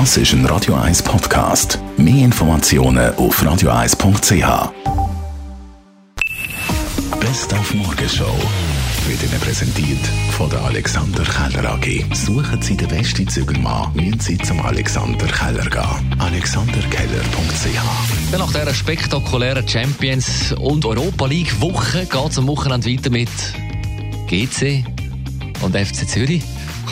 Das ist ein Radio 1 Podcast. Mehr Informationen auf radio1.ch. Best auf Morgenshow wird Ihnen präsentiert von der Alexander Keller AG. Suchen Sie den besten Zügelmann, müssen Sie zum Alexander Keller gehen. AlexanderKeller.ch Nach dieser spektakulären Champions- und Europa League-Woche geht es am Wochenende weiter mit GC und FC Zürich.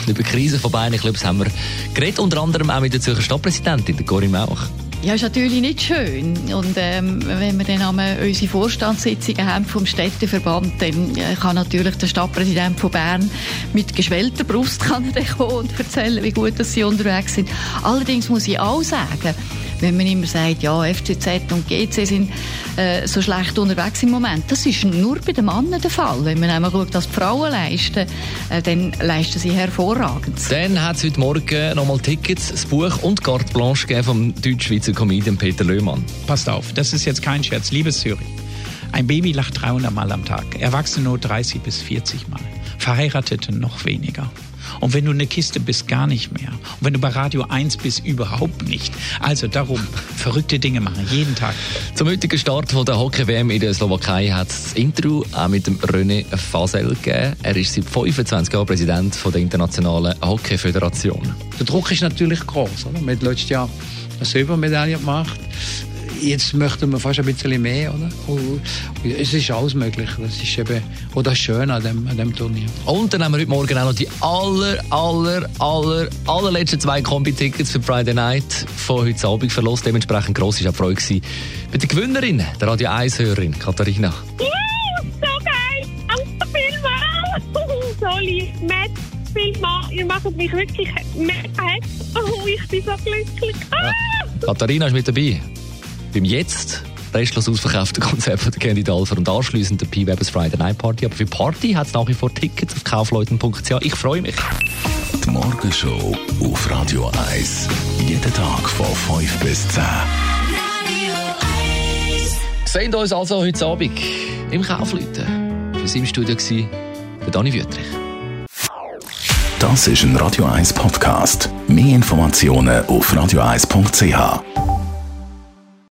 Über die Krise von beiden Clubs haben wir geredet, unter anderem auch mit der Zürcher Stadtpräsidentin, Corinne Mauch. Ja, ist natürlich nicht schön. Und ähm, wenn wir dann einmal unsere Vorstandssitzungen haben vom Städteverband, dann äh, kann natürlich der Stadtpräsident von Bern mit geschwellter Brust kommen und erzählen, wie gut dass sie unterwegs sind. Allerdings muss ich auch sagen, wenn man immer sagt, ja, FCZ und GC sind äh, so schlecht unterwegs im Moment, das ist nur bei den Männern der Fall. Wenn man einmal schaut, was die Frauen leisten, äh, dann leisten sie hervorragend. Dann hat es heute Morgen nochmal Tickets, das Buch und Carte Blanche gegeben vom deutsch-schweizer Comedian Peter Löhmann. Passt auf, das ist jetzt kein Scherz, liebes Zürich. Ein Baby lacht 300 Mal am Tag, Erwachsene nur 30 bis 40 Mal, Verheiratete noch weniger. Und wenn du eine Kiste bist, gar nicht mehr. Und wenn du bei Radio 1 bist, überhaupt nicht. Also darum, verrückte Dinge machen, jeden Tag. Zum heutigen Start von der Hockey-WM in der Slowakei hat es das Interview auch mit dem René Fasel gegeben. Er ist seit 25 Jahren Präsident von der Internationalen Hockey-Föderation. Der Druck ist natürlich groß. Oder? Wir haben letztes Jahr eine Silbermedaille gemacht. Jetzt möchten wir fast ein bisschen mehr. Oder? Und es ist alles möglich. Das ist eben auch das Schöne an dem, an dem Turnier. Und dann haben wir heute Morgen auch noch die aller, aller, aller, allerletzten zwei Kombi-Tickets für Friday Night von heute Abend verlost. Dementsprechend gross war auch Freude gewesen. bei der Gewinnerin, der Radio 1-Hörerin, Katharina. Ja, so geil! Danke vielmals! So lieb, Matt, vielmals. Ihr macht mich wirklich mega happy. Oh, ich bin so glücklich. Ah! Katharina ist mit dabei. Beim jetzt restlos ausverkauften Konzert von der Candy Dolfer und anschliessend der P-Webers Friday Night Party. Aber für Party hat es nach wie vor Tickets auf kaufleuten.ch. Ich freue mich. Die Morgenshow auf Radio 1. Jeden Tag von 5 bis 10. Sehen uns also heute Abend im Kaufleuten. Für Sie im Studio war Dani Wüttrich. Das ist ein Radio 1 Podcast. Mehr Informationen auf radio1.ch.